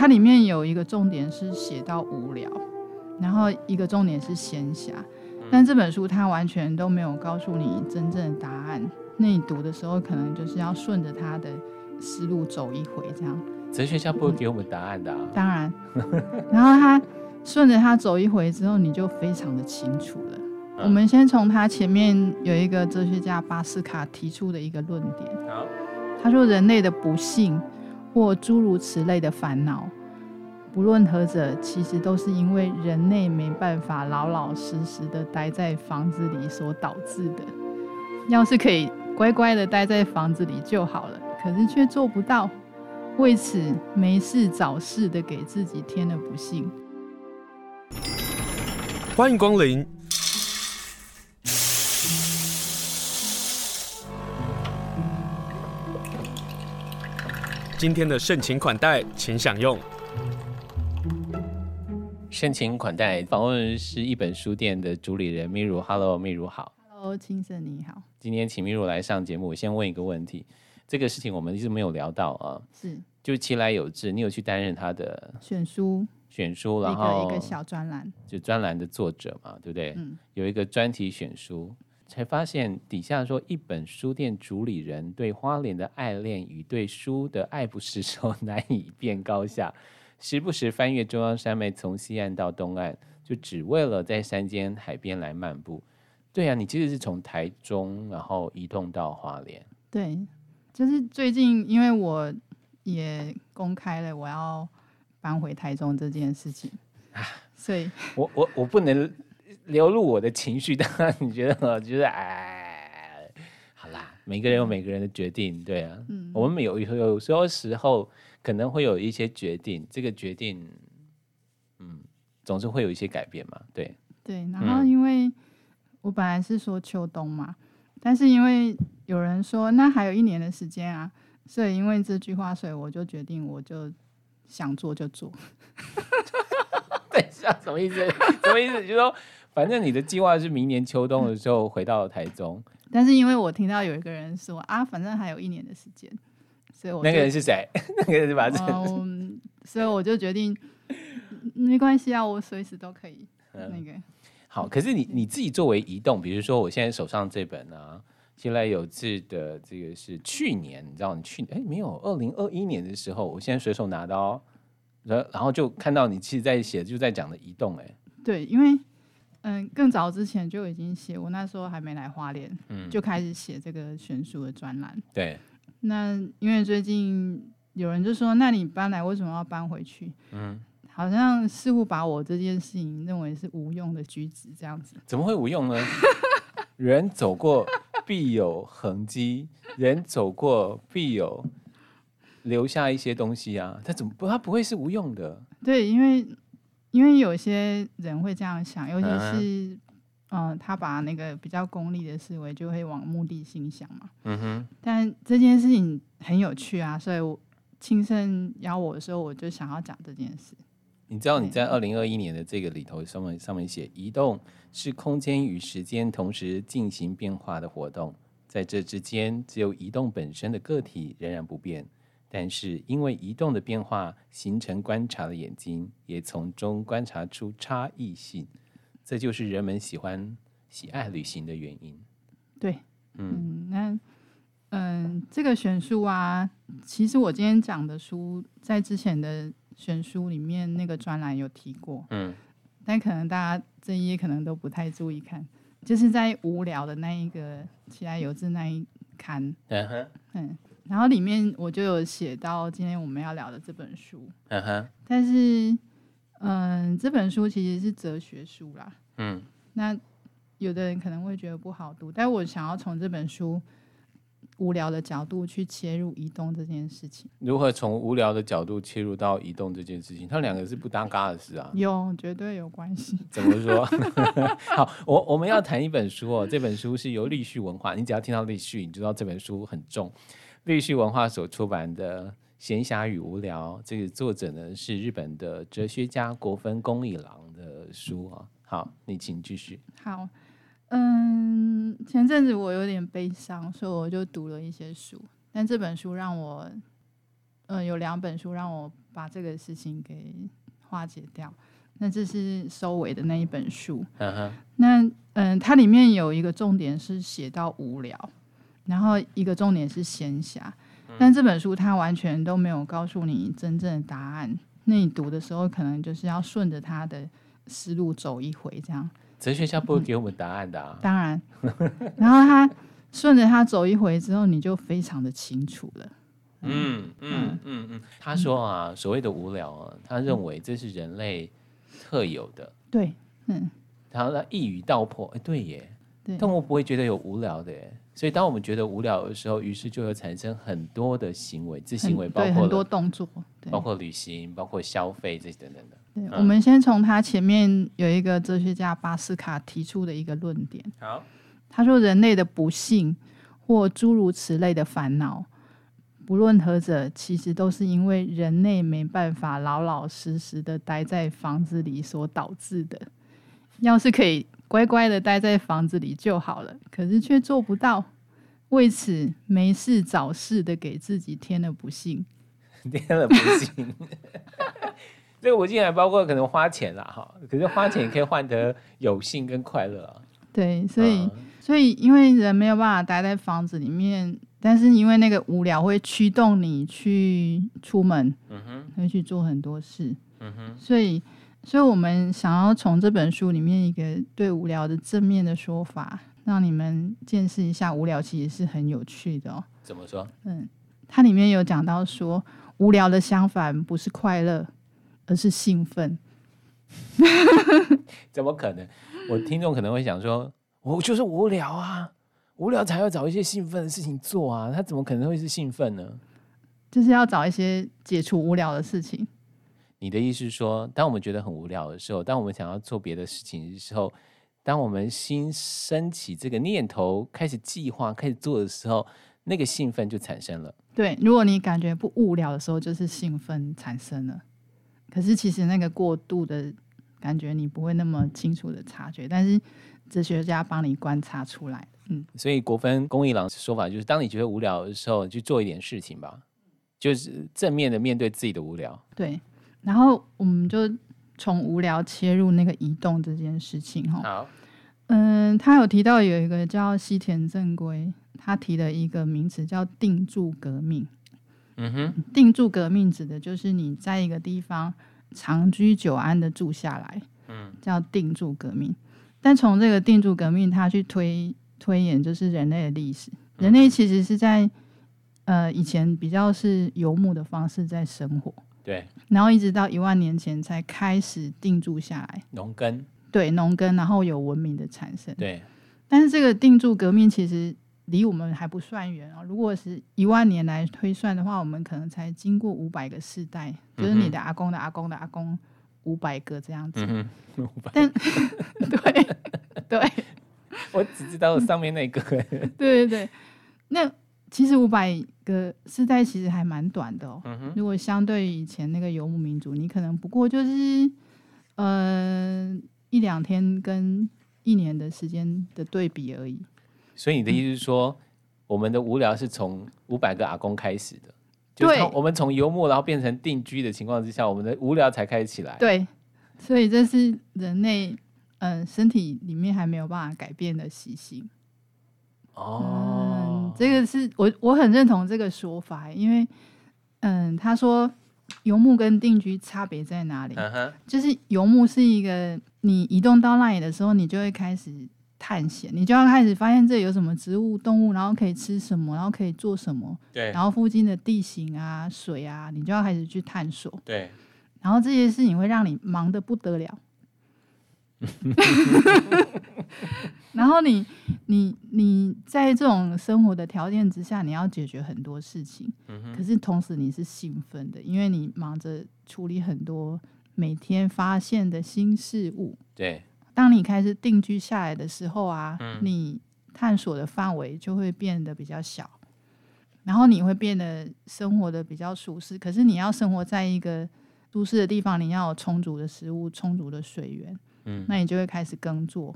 它里面有一个重点是写到无聊，然后一个重点是闲暇，但这本书它完全都没有告诉你真正的答案。那你读的时候，可能就是要顺着他的思路走一回，这样。哲学家不会给我们答案的啊。当然，然后他顺着他走一回之后，你就非常的清楚了。我们先从他前面有一个哲学家巴斯卡提出的一个论点。他说：“人类的不幸或诸如此类的烦恼，不论何者，其实都是因为人类没办法老老实实的待在房子里所导致的。要是可以乖乖的待在房子里就好了，可是却做不到，为此没事找事的给自己添了不幸。”欢迎光临。今天的盛情款待，请享用。盛情款待，访问是一本书店的主理人蜜如。Hello，蜜如好。Hello，青森你好。今天请蜜如来上节目，我先问一个问题。这个事情我们一直没有聊到啊。是。就其来有志，你有去担任他的选书，选书，然后一个一个小专栏，就专栏的作者嘛，对不对？嗯。有一个专题选书。才发现底下说，一本书店主理人对花莲的爱恋与对书的爱不释手，难以辨高下。时不时翻越中央山脉，从西岸到东岸，就只为了在山间海边来漫步。对啊，你其实是从台中然后移动到花莲。对，就是最近因为我也公开了我要搬回台中这件事情，所以我我我不能。流露我的情绪，当然你觉得，我觉得哎，好啦，每个人有每个人的决定，对啊，嗯，我们有有时候时候可能会有一些决定，这个决定，嗯，总是会有一些改变嘛，对，对，然后因为我本来是说秋冬嘛，但是因为有人说那还有一年的时间啊，所以因为这句话，所以我就决定我就想做就做，等一下什么意思？什么意思？就是说。反正你的计划是明年秋冬的时候回到台中，但是因为我听到有一个人说啊，反正还有一年的时间，所以我那个人是谁？那个人是把这，嗯，所以我就决定 没关系啊，我随时都可以那个。嗯、好，可是你你自己作为移动，比如说我现在手上这本呢、啊，其来有志的这个是去年，你知道你去年哎没有，二零二一年的时候，我现在随手拿到，然然后就看到你其实在写，就在讲的移动，哎，对，因为。嗯，更早之前就已经写，我那时候还没来花莲，嗯，就开始写这个悬殊的专栏。对，那因为最近有人就说，那你搬来为什么要搬回去？嗯，好像似乎把我这件事情认为是无用的举止这样子。怎么会无用呢？人走过必有痕迹，人走过必有留下一些东西啊。他怎么不？他不会是无用的。对，因为。因为有些人会这样想，尤其是，嗯、呃，他把那个比较功利的思维就会往目的性想嘛。嗯哼。但这件事情很有趣啊，所以我清盛邀我的时候，我就想要讲这件事。你知道你在二零二一年的这个里头上面上面写，移动是空间与时间同时进行变化的活动，在这之间，只有移动本身的个体仍然不变。但是因为移动的变化，形成观察的眼睛，也从中观察出差异性，这就是人们喜欢、喜爱旅行的原因。对，嗯，嗯，那嗯，这个选书啊，其实我今天讲的书，在之前的选书里面那个专栏有提过，嗯，但可能大家这一页可能都不太注意看，就是在无聊的那一个起来有志那一刊，嗯哼，嗯。然后里面我就有写到今天我们要聊的这本书，嗯哼，但是，嗯，这本书其实是哲学书啦，嗯，那有的人可能会觉得不好读，但我想要从这本书无聊的角度去切入移动这件事情。如何从无聊的角度切入到移动这件事情？它两个是不搭嘎的事啊，有，绝对有关系。怎么说？好，我我们要谈一本书哦，这本书是由立旭文化，你只要听到立旭，你知道这本书很重。立旭文化所出版的《闲暇与无聊》，这个作者呢是日本的哲学家国分公一郎的书啊。好，你请继续。好，嗯，前阵子我有点悲伤，所以我就读了一些书。但这本书让我，嗯，有两本书让我把这个事情给化解掉。那这是收尾的那一本书。Uh huh. 那嗯，它里面有一个重点是写到无聊，然后一个重点是闲暇。但这本书它完全都没有告诉你真正的答案。那你读的时候，可能就是要顺着他的思路走一回，这样。哲学家不会给我们答案的啊。当然。然后他顺着他走一回之后，你就非常的清楚了。嗯嗯嗯嗯。他说啊，所谓的无聊啊，他认为这是人类。特有的，对，嗯，然后他一语道破，哎，对耶，对，动物不会觉得有无聊的耶，所以当我们觉得无聊的时候，于是就会产生很多的行为，这行为包括很多动作，包括旅行，包括消费这些等等的。对，嗯、我们先从他前面有一个哲学家巴斯卡提出的一个论点，好，他说人类的不幸或诸如此类的烦恼。不论何者，其实都是因为人类没办法老老实实的待在房子里所导致的。要是可以乖乖的待在房子里就好了，可是却做不到，为此没事找事的给自己添了不幸，添了不幸。这个不幸还包括可能花钱啦，哈，可是花钱也可以换得有幸跟快乐啊。对，所以，嗯、所以因为人没有办法待在房子里面。但是因为那个无聊会驱动你去出门，嗯哼，会去做很多事，嗯哼，所以，所以我们想要从这本书里面一个对无聊的正面的说法，让你们见识一下无聊其实是很有趣的哦。怎么说？嗯，它里面有讲到说，无聊的相反不是快乐，而是兴奋。怎么可能？我听众可能会想说，我就是无聊啊。无聊才要找一些兴奋的事情做啊，他怎么可能会是兴奋呢？就是要找一些解除无聊的事情。你的意思是说，当我们觉得很无聊的时候，当我们想要做别的事情的时候，当我们心升起这个念头，开始计划、开始做的时候，那个兴奋就产生了。对，如果你感觉不无聊的时候，就是兴奋产生了。可是其实那个过度的感觉，你不会那么清楚的察觉，但是哲学家帮你观察出来。嗯，所以国分公一郎说法就是，当你觉得无聊的时候，去做一点事情吧，就是正面的面对自己的无聊。对，然后我们就从无聊切入那个移动这件事情哈。好，嗯，他有提到有一个叫西田正规，他提了一个名词叫定住革命。嗯哼，定住革命指的就是你在一个地方长居久安的住下来，嗯，叫定住革命。但从这个定住革命，他去推。推演就是人类的历史，人类其实是在呃以前比较是游牧的方式在生活，对，然后一直到一万年前才开始定住下来，农耕，对，农耕，然后有文明的产生，对。但是这个定住革命其实离我们还不算远哦，如果是一万年来推算的话，我们可能才经过五百个世代，就是你的阿公的阿公的阿公五百个这样子，嗯哼，但对 对。我只知道上面那个。对对对，那其实五百个世代其实还蛮短的哦。嗯、如果相对于以前那个游牧民族，你可能不过就是呃一两天跟一年的时间的对比而已。所以你的意思是说，嗯、我们的无聊是从五百个阿公开始的？就是、我们从游牧然后变成定居的情况之下，我们的无聊才开始起来。对，所以这是人类。嗯，身体里面还没有办法改变的习性。哦，嗯，这个是我我很认同这个说法，因为嗯，他说游牧跟定居差别在哪里？嗯，就是游牧是一个你移动到那里的时候，你就会开始探险，你就要开始发现这里有什么植物、动物，然后可以吃什么，然后可以做什么。对，然后附近的地形啊、水啊，你就要开始去探索。对，然后这些事情会让你忙得不得了。然后你你你在这种生活的条件之下，你要解决很多事情。嗯、可是同时你是兴奋的，因为你忙着处理很多每天发现的新事物。对，当你开始定居下来的时候啊，嗯、你探索的范围就会变得比较小，然后你会变得生活的比较舒适。可是你要生活在一个都市的地方，你要有充足的食物、充足的水源。嗯，那你就会开始耕作，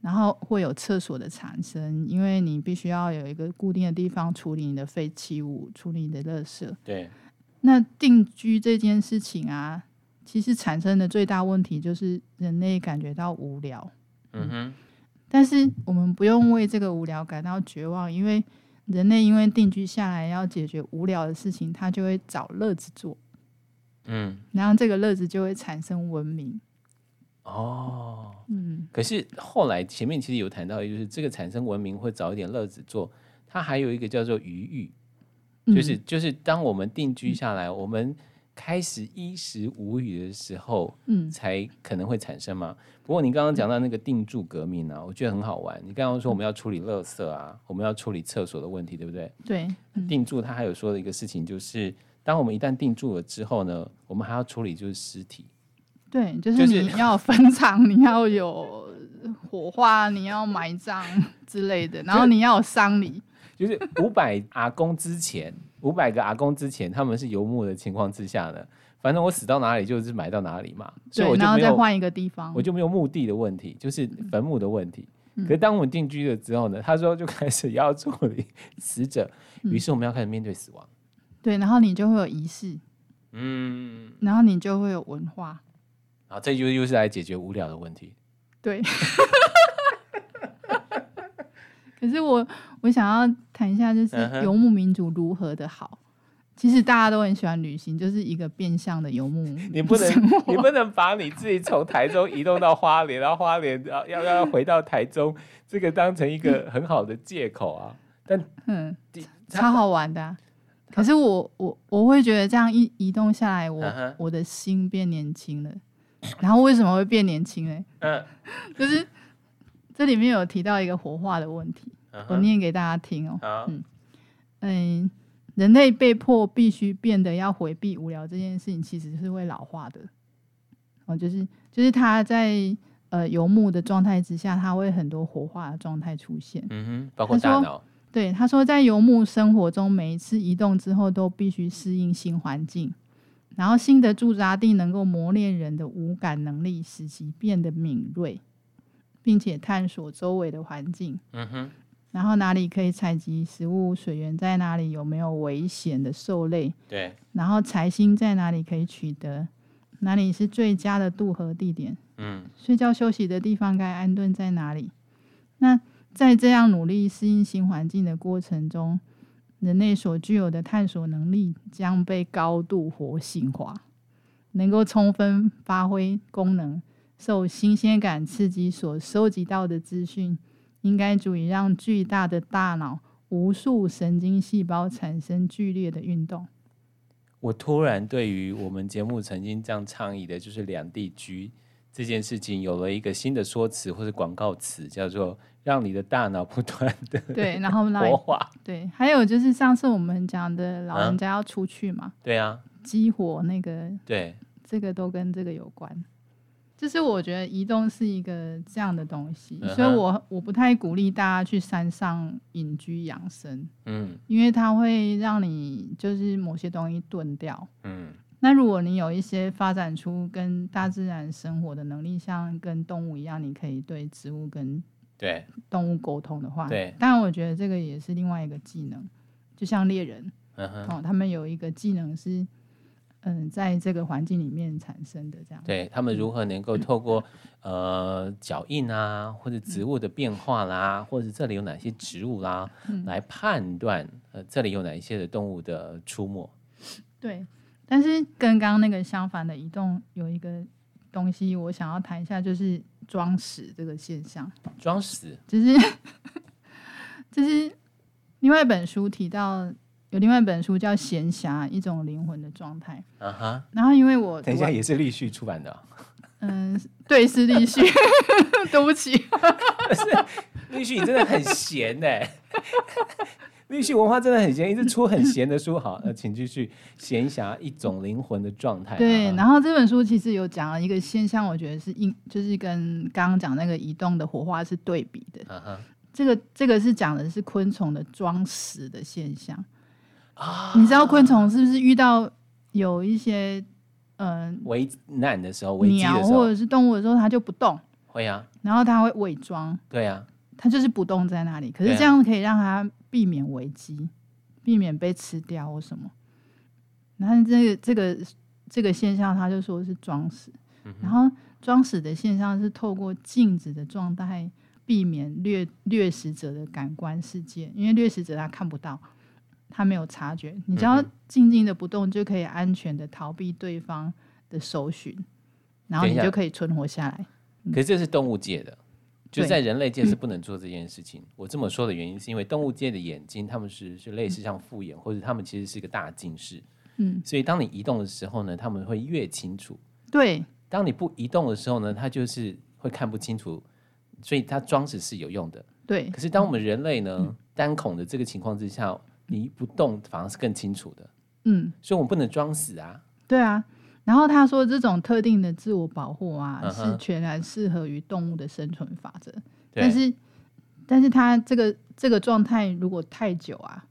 然后会有厕所的产生，因为你必须要有一个固定的地方处理你的废弃物，处理你的垃圾。对，那定居这件事情啊，其实产生的最大问题就是人类感觉到无聊。嗯哼。但是我们不用为这个无聊感到绝望，因为人类因为定居下来要解决无聊的事情，他就会找乐子做。嗯。然后这个乐子就会产生文明。哦。嗯。可是后来前面其实有谈到，就是这个产生文明会找一点乐子做，它还有一个叫做余裕。就是就是，当我们定居下来，嗯、我们开始衣食无语的时候，嗯，才可能会产生嘛。不过你刚刚讲到那个定住革命呢、啊，我觉得很好玩。你刚刚说我们要处理垃圾啊，我们要处理厕所的问题，对不对？对。嗯、定住，他还有说的一个事情，就是当我们一旦定住了之后呢，我们还要处理就是尸体。对，就是你 要坟场，你要有火化，你要埋葬 之类的，然后你要有丧礼。就是五百阿公之前，五百个阿公之前，他们是游牧的情况之下呢，反正我死到哪里就是埋到哪里嘛，所以我就没有再换一个地方，我就没有墓地的问题，就是坟墓的问题。嗯、可是当我们定居了之后呢，他说就开始要处理 死者，于是我们要开始面对死亡。对，然后你就会有仪式，嗯，然后你就会有文化，然后这就又是来解决无聊的问题。对。可是我我想要谈一下，就是游牧民族如何的好。Uh. 其实大家都很喜欢旅行，就是一个变相的游牧。你不能 你不能把你自己从台中移动到花莲，然后花莲要要要回到台中，这个当成一个 很好的借口啊。但嗯，超好玩的啊。可是我我我会觉得这样一移动下来，我、uh huh. 我的心变年轻了。然后为什么会变年轻呢？嗯、uh，huh. 就是。这里面有提到一个活化的问题，uh. 我念给大家听哦。Uh. 嗯嗯，人类被迫必须变得要回避无聊这件事情，其实是会老化的。哦，就是就是他在呃游牧的状态之下，他会很多活化的状态出现。嗯哼，包括大脑。对，他说在游牧生活中，每一次移动之后都必须适应新环境，然后新的驻扎地能够磨练人的五感能力，使其变得敏锐。并且探索周围的环境，嗯哼，然后哪里可以采集食物，水源在哪里，有没有危险的兽类，对，然后财星在哪里可以取得，哪里是最佳的渡河地点，嗯，睡觉休息的地方该安顿在哪里？那在这样努力适应新环境的过程中，人类所具有的探索能力将被高度活性化，能够充分发挥功能。受新鲜感刺激所收集到的资讯，应该足以让巨大的大脑无数神经细胞产生剧烈的运动。我突然对于我们节目曾经这样倡议的，就是两地居这件事情，有了一个新的说辞或者广告词，叫做“让你的大脑不断的 对，然后 活化”。对，还有就是上次我们讲的老人家要出去嘛？对啊，激活那个，对，这个都跟这个有关。就是我觉得移动是一个这样的东西，所以我我不太鼓励大家去山上隐居养生，嗯，因为它会让你就是某些东西钝掉，嗯。那如果你有一些发展出跟大自然生活的能力，像跟动物一样，你可以对植物跟对。动物沟通的话，对，当然我觉得这个也是另外一个技能，就像猎人，哦，他们有一个技能是。嗯，在这个环境里面产生的这样，对他们如何能够透过、嗯、呃脚印啊，或者植物的变化啦，嗯、或者这里有哪些植物啦，嗯、来判断呃这里有哪一些的动物的出没。对，但是跟刚刚那个相反的移动有一个东西，我想要谈一下，就是装死这个现象。装死，就是 就是另外一本书提到。有另外一本书叫《闲暇》，一种灵魂的状态。啊哈、uh。然后因为我等一下也是立旭出版的、哦。嗯，对，是立旭。对不起。是立旭，你真的很闲呢。立系文化真的很闲，一直出很闲的书。好，呃，请继续。闲暇，一种灵魂的状态。对，然后这本书其实有讲了一个现象，我觉得是应，就是跟刚刚讲那个移动的火花是对比的。uh。Huh. 这个这个是讲的是昆虫的装死的现象。你知道昆虫是不是遇到有一些嗯危难的时候，鸟或者是动物的时候，它就不动？会啊，然后它会伪装，对啊，它就是不动在那里。可是这样可以让它避免危机，避免被吃掉或什么。然后这个这个这个现象，他就说是装死。嗯、然后装死的现象是透过静止的状态，避免掠掠食者的感官世界，因为掠食者他看不到，他没有察觉。你只要静静的不动，就可以安全的逃避对方的搜寻，然后你就可以存活下来。可是这是动物界的。就在人类界是不能做这件事情。我这么说的原因是因为动物界的眼睛，他们是是类似像复眼，或者他们其实是一个大近视。嗯，所以当你移动的时候呢，他们会越清楚。对，当你不移动的时候呢，它就是会看不清楚。所以它装死是有用的。对。可是当我们人类呢单孔的这个情况之下，你一不动反而是更清楚的。嗯。所以我们不能装死啊。对啊。然后他说，这种特定的自我保护啊，是全然适合于动物的生存法则。但是，但是他这个这个状态如果太久啊，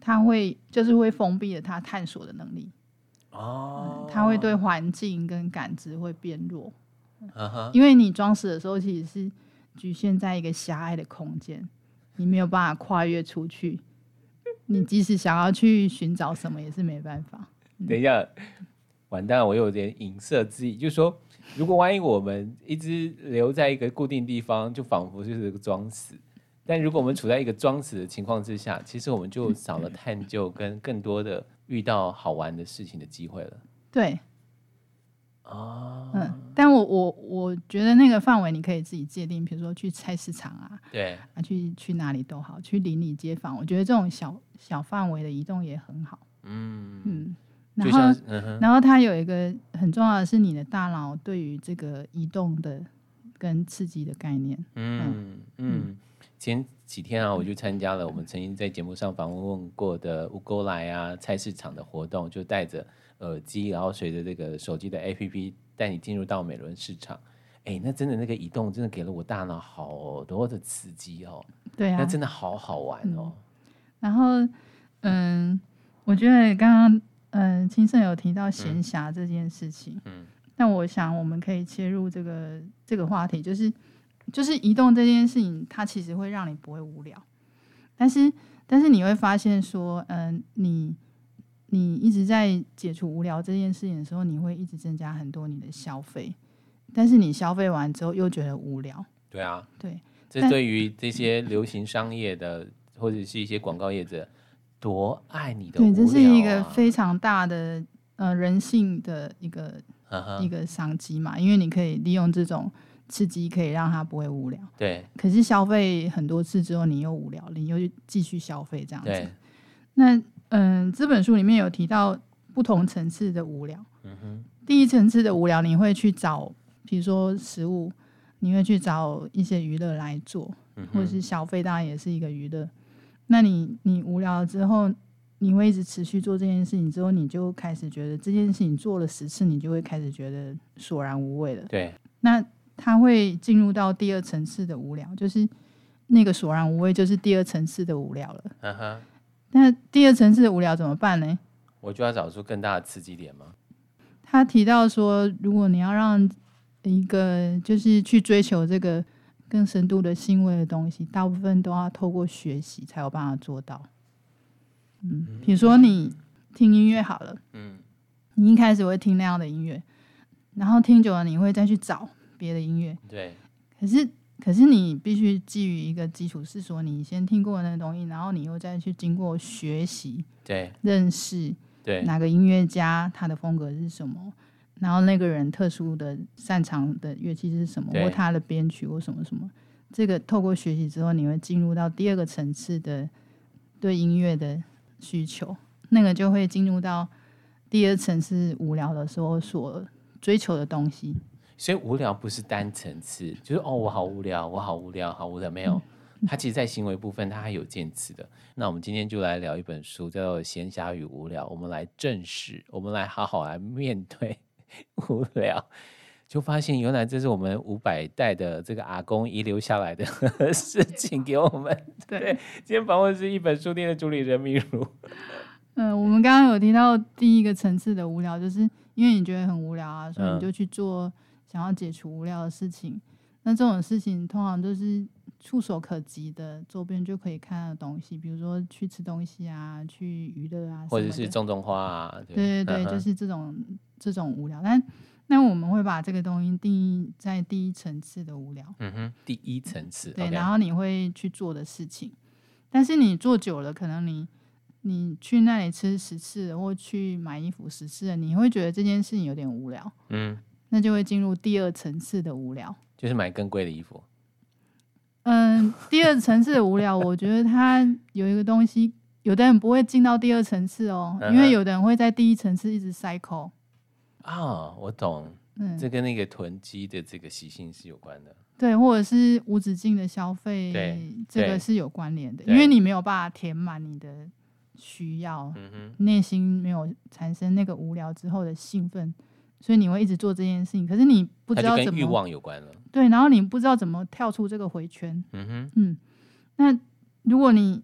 他会就是会封闭了他探索的能力。哦。他会对环境跟感知会变弱。因为你装死的时候，其实是局限在一个狭隘的空间，你没有办法跨越出去。你即使想要去寻找什么，也是没办法。等一下。完蛋，我有点影射之意，就是说，如果万一我们一直留在一个固定地方，就仿佛就是个装死；但如果我们处在一个装死的情况之下，其实我们就少了探究跟更多的遇到好玩的事情的机会了。对，哦，嗯，但我我我觉得那个范围你可以自己界定，比如说去菜市场啊，对，啊，去去哪里都好，去邻里街坊，我觉得这种小小范围的移动也很好。嗯嗯。然后，嗯、然后它有一个很重要的是你的大脑对于这个移动的跟刺激的概念。嗯嗯，嗯，前几天啊，我就参加了我们曾经在节目上访问过的乌沟来啊菜市场的活动，就戴着耳机，然后随着这个手机的 APP 带你进入到美伦市场。哎，那真的那个移动真的给了我大脑好多的刺激哦。对啊，那真的好好玩哦。嗯、然后，嗯，我觉得刚刚。嗯，青盛有提到闲暇这件事情，嗯，那我想我们可以切入这个这个话题，就是就是移动这件事情，它其实会让你不会无聊，但是但是你会发现说，嗯，你你一直在解除无聊这件事情的时候，你会一直增加很多你的消费，但是你消费完之后又觉得无聊，对啊，对，这对于这些流行商业的或者是一些广告业者。多爱你的、啊，对，这是一个非常大的呃人性的一个、uh huh. 一个商机嘛，因为你可以利用这种刺激，可以让他不会无聊。对。可是消费很多次之后，你又无聊，你又继续消费这样子。那嗯、呃，这本书里面有提到不同层次的无聊。嗯哼。第一层次的无聊，你会去找，比如说食物，你会去找一些娱乐来做，嗯、或者是消费，当然也是一个娱乐。那你你无聊了之后，你会一直持续做这件事情，之后你就开始觉得这件事情做了十次，你就会开始觉得索然无味了。对，那他会进入到第二层次的无聊，就是那个索然无味，就是第二层次的无聊了。嗯哼。那第二层次的无聊怎么办呢？我就要找出更大的刺激点吗？他提到说，如果你要让一个就是去追求这个。更深度的欣慰的东西，大部分都要透过学习才有办法做到。嗯，比如说你听音乐好了，嗯，你一开始会听那样的音乐，然后听久了，你会再去找别的音乐。对。可是，可是你必须基于一个基础，是说你先听过的那个东西，然后你又再去经过学习，对，认识，对，哪个音乐家他的风格是什么。然后那个人特殊的擅长的乐器是什么，或他的编曲或什么什么，这个透过学习之后，你会进入到第二个层次的对音乐的需求，那个就会进入到第二层次无聊的时候所追求的东西。所以无聊不是单层次，就是哦，我好无聊，我好无聊，好无聊，没有。它其实，在行为部分，它还有渐次的。那我们今天就来聊一本书，叫做《闲暇与无聊》，我们来正视，我们来好好来面对。无聊，就发现原来这是我们五百代的这个阿公遗留下来的事情给我们。对，今天访问是一本书店的主理人明如。嗯、呃，我们刚刚有提到第一个层次的无聊，就是因为你觉得很无聊啊，所以你就去做想要解除无聊的事情。嗯、那这种事情通常都是触手可及的周边就可以看到的东西，比如说去吃东西啊，去娱乐啊，或者是种种花啊。对对对，嗯、就是这种这种无聊。但那我们会把这个东西定义在第一层次的无聊。嗯哼，第一层次。对然后你会去做的事情，但是你做久了，可能你你去那里吃十次，或去买衣服十次，你会觉得这件事情有点无聊。嗯，那就会进入第二层次的无聊，就是买更贵的衣服。嗯，第二层次的无聊，我觉得它有一个东西，有的人不会进到第二层次哦，因为有的人会在第一层次一直 cycle。啊，我懂，嗯，这跟那个囤积的这个习性是有关的，对，或者是无止境的消费，对，这个是有关联的，因为你没有办法填满你的需要，嗯哼，内心没有产生那个无聊之后的兴奋。所以你会一直做这件事情，可是你不知道怎么欲望有关了。对，然后你不知道怎么跳出这个回圈。嗯哼，嗯，那如果你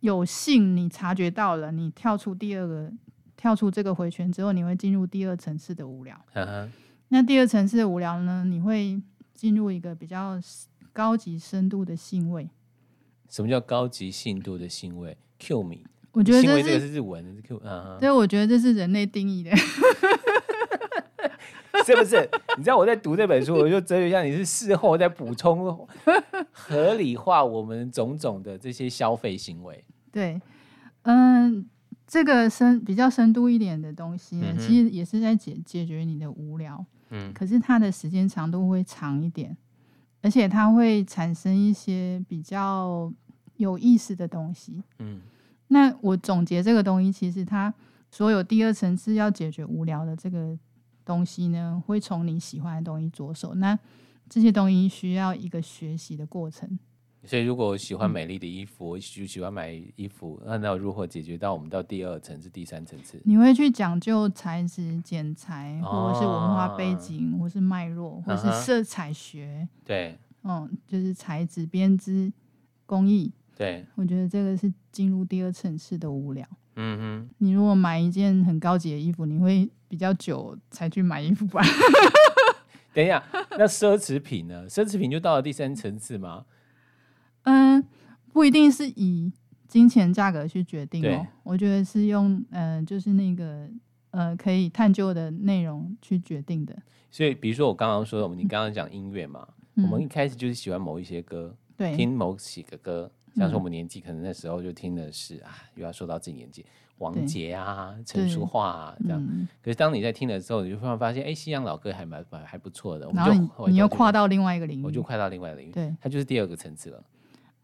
有幸你察觉到了，你跳出第二个跳出这个回圈之后，你会进入第二层次的无聊。那第二层次的无聊呢？你会进入一个比较高级深度的兴味。什么叫高级深度的兴味？Q 米？我觉得这，个是日文是 Q 啊。对，我觉得这是人类定义的。是不是？你知道我在读这本书，我就哲学像你是事后在补充合理化我们种种的这些消费行为。对，嗯，这个深比较深度一点的东西，嗯、其实也是在解解决你的无聊。嗯，可是它的时间长度会长一点，而且它会产生一些比较有意思的东西。嗯，那我总结这个东西，其实它所有第二层次要解决无聊的这个。东西呢，会从你喜欢的东西着手。那这些东西需要一个学习的过程。所以，如果我喜欢美丽的衣服，嗯、我喜喜欢买衣服，那那如何解决到我们到第二层次、第三层次？你会去讲究材质、剪裁，或者是文化背景，哦、或是脉络，或是色彩学。对，嗯，就是材质、编织、工艺。对，我觉得这个是进入第二层次的无聊。嗯哼，你如果买一件很高级的衣服，你会比较久才去买衣服吧？等一下，那奢侈品呢？奢侈品就到了第三层次吗？嗯，不一定是以金钱价格去决定哦。我觉得是用嗯、呃，就是那个呃，可以探究的内容去决定的。所以，比如说我刚刚说的，你刚刚讲音乐嘛，嗯、我们一开始就是喜欢某一些歌，对，听某几个歌。像是我们年纪可能那时候就听的是啊，又要说到自己年纪，王杰啊、陈淑桦啊这样。嗯、可是当你在听的时候，你就突然发现，哎，西洋老歌还蛮蛮还不错的。然后你，你又跨到另外一个领域，我就跨到另外一个领域，对，它就是第二个层次了。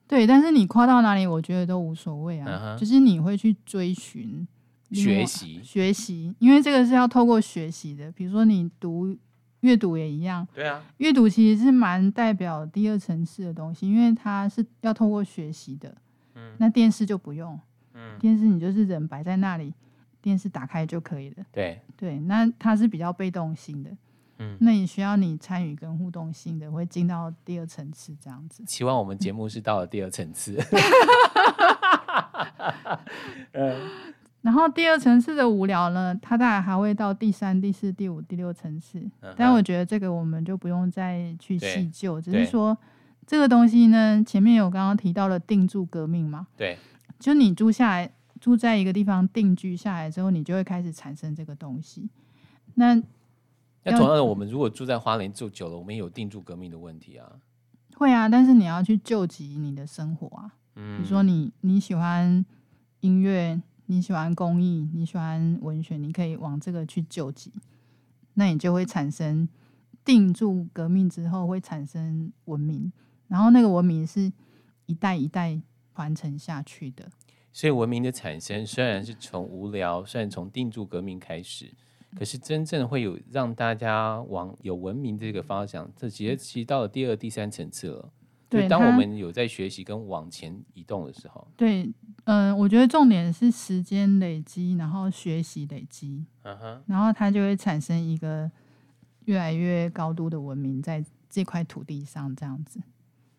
对，但是你跨到哪里，我觉得都无所谓啊，uh 就是你会去追寻学习学习，因为这个是要透过学习的。比如说你读。阅读也一样，对啊，阅读其实是蛮代表第二层次的东西，因为它是要透过学习的。嗯，那电视就不用，嗯，电视你就是人摆在那里，电视打开就可以了。对对，那它是比较被动性的，嗯，那你需要你参与跟互动性的，会进到第二层次这样子。希望我们节目是到了第二层次。嗯。然后第二层次的无聊呢，它当然还会到第三、第四、第五、第六层次。嗯、但我觉得这个我们就不用再去细究，对只是说这个东西呢，前面有刚刚提到了定住革命嘛。对，就你住下来，住在一个地方定居下来之后，你就会开始产生这个东西。那那同样的，我们如果住在花莲住久了，我们也有定住革命的问题啊。会啊，但是你要去救急你的生活啊。嗯，比如说你你喜欢音乐。你喜欢工艺，你喜欢文学，你可以往这个去救急，那你就会产生定住革命之后会产生文明，然后那个文明是一代一代传承下去的。所以文明的产生虽然是从无聊，虽然从定住革命开始，可是真正会有让大家往有文明这个方向，这其实其实到了第二、第三层次了。对，当我们有在学习跟往前移动的时候，对，嗯、呃，我觉得重点是时间累积，然后学习累积，嗯哼，然后它就会产生一个越来越高度的文明在这块土地上，这样子。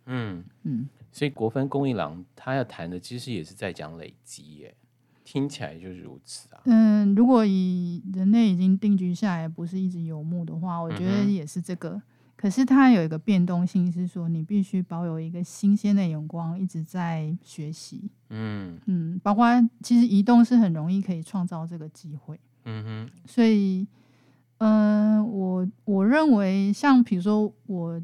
嗯嗯，所以国分公一郎他要谈的其实也是在讲累积耶，听起来就是如此啊。嗯，如果以人类已经定居下来，不是一直游牧的话，我觉得也是这个。可是它有一个变动性，是说你必须保有一个新鲜的眼光，一直在学习。嗯嗯，包括其实移动是很容易可以创造这个机会。嗯哼，所以，嗯、呃，我我认为，像比如说我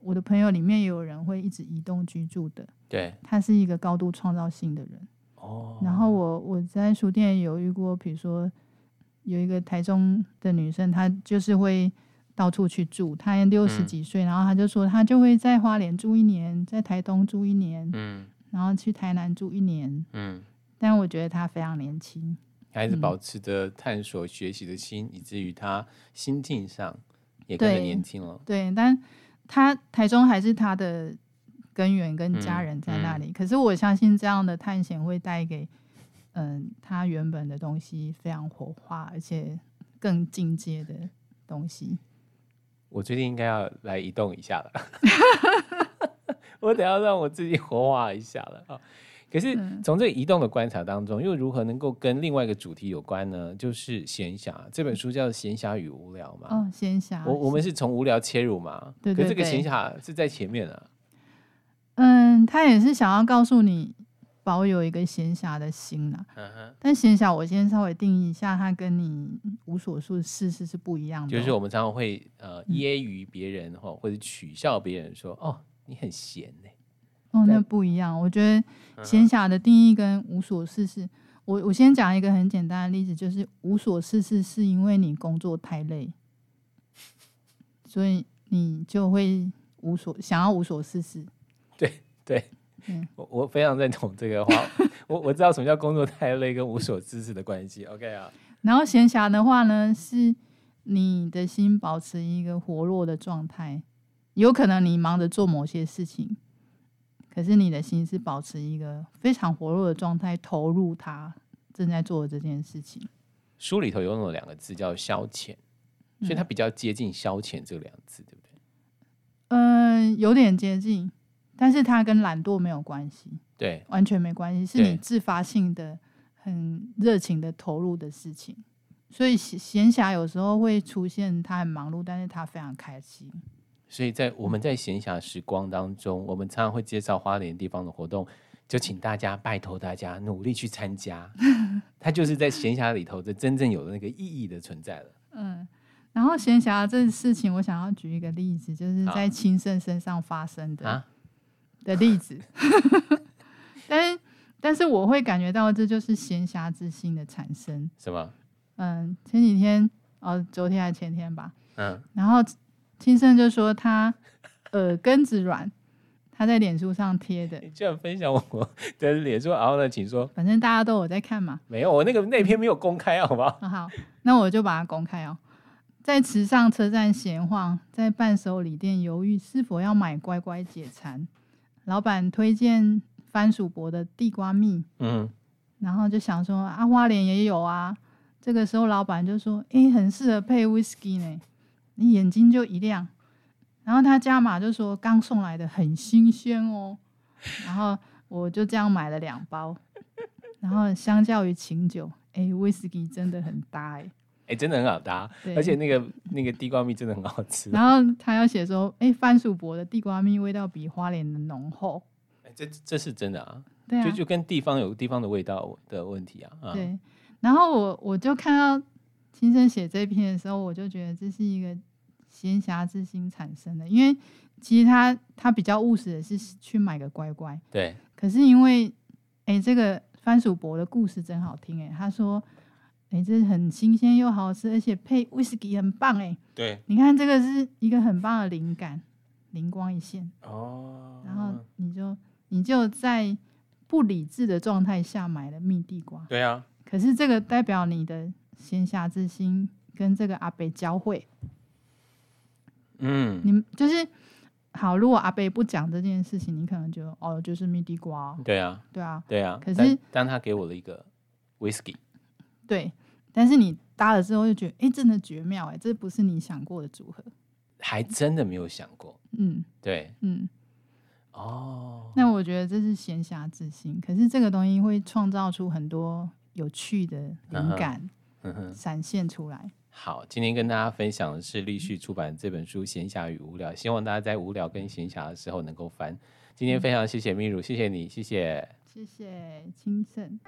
我的朋友里面也有人会一直移动居住的，对，他是一个高度创造性的人。哦，然后我我在书店有遇过，比如说有一个台中的女生，她就是会。到处去住，他六十几岁，嗯，然后他就说他就会在花莲住一年，在台东住一年，嗯，然后去台南住一年，嗯，但我觉得他非常年轻，还是保持着探索学习的心，嗯，以至于他心境上也更年轻了。对，但他台中还是他的根源跟家人在那里，嗯。嗯，可是我相信这样的探险会带给嗯他原本的东西非常活化，而且更进阶的东西。我最近应该要来移动一下了，我得要让我自己活化一下了啊！可是从这个移动的观察当中，又如何能够跟另外一个主题有关呢？就是闲暇。这本书叫《闲暇与无聊》嘛。哦，闲暇。我我们是从无聊切入嘛？对对对。可是这个闲暇是在前面啊。嗯，他也是想要告诉你。保有一个闲暇的心呐，但闲暇我先稍微定义一下，它跟你无所事事是不一样的。就是我们常常会呃揶揄别人哈，或者取笑别人说哦，你很闲呢。哦，那不一样。我觉得闲暇的定义跟无所事事，我我先讲一个很简单的例子，就是无所事事是因为你工作太累，所以你就会无所想要无所事事。对对。嗯，我我非常认同这个话，我我知道什么叫工作太累跟无所事事的关系。OK 啊，然后闲暇的话呢，是你的心保持一个活络的状态，有可能你忙着做某些事情，可是你的心是保持一个非常活络的状态，投入他正在做的这件事情。书里头用了两个字叫消遣，所以它比较接近消遣这两个字，对不对？嗯、呃，有点接近。但是它跟懒惰没有关系，对，完全没关系，是你自发性的、很热情的投入的事情。所以闲暇有时候会出现，他很忙碌，但是他非常开心。所以在我们在闲暇时光当中，我们常常会介绍花莲地方的活动，就请大家拜托大家努力去参加。它就是在闲暇里头的真正有的那个意义的存在了。嗯，然后闲暇这事情，我想要举一个例子，就是在清盛身上发生的。啊的例子，但是但是我会感觉到这就是闲暇之心的产生。什么？嗯，前几天哦，昨天还是前天吧。嗯。然后青生就说他耳根子软，他在脸书上贴的。你居然分享我的脸书，然后呢，请说。反正大家都有在看嘛。没有，我那个那篇没有公开，好不好？好，那我就把它公开哦。在池上车站闲晃，在伴手礼店犹豫是否要买乖乖解馋。老板推荐番薯伯的地瓜蜜，嗯，然后就想说啊，花莲也有啊。这个时候老板就说，哎、欸，很适合配 whisky 呢。你眼睛就一亮，然后他加码就说，刚送来的很新鲜哦。然后我就这样买了两包，然后相较于琴酒，哎、欸，whisky 真的很搭哎。哎、欸，真的很好搭，而且那个那个地瓜蜜真的很好吃。然后他要写说，哎、欸，番薯伯的地瓜蜜味道比花莲的浓厚。哎、欸，这这是真的啊，对啊，就就跟地方有地方的味道的问题啊。啊对，然后我我就看到青生写这篇的时候，我就觉得这是一个闲暇之心产生的，因为其实他他比较务实的是去买个乖乖。对。可是因为，哎、欸，这个番薯伯的故事真好听哎，他说。哎、欸，这是很新鲜又好吃，而且配威士忌很棒哎。对，你看这个是一个很棒的灵感，灵光一现哦。然后你就你就在不理智的状态下买了蜜地瓜。对啊。可是这个代表你的闲暇之心跟这个阿伯交汇。嗯。你就是好，如果阿伯不讲这件事情，你可能就哦，就是蜜地瓜。对啊。对啊。对啊。可是当他给我了一个威士忌。对，但是你搭了之后就觉得，哎、欸，真的绝妙哎，这不是你想过的组合，还真的没有想过。嗯，对，嗯，哦，那我觉得这是闲暇之心，可是这个东西会创造出很多有趣的灵感，闪现出来。好，今天跟大家分享的是立旭出版这本书《闲暇与无聊》，希望大家在无聊跟闲暇的时候能够翻。今天非常谢谢明如，谢谢你，谢谢，谢谢清盛。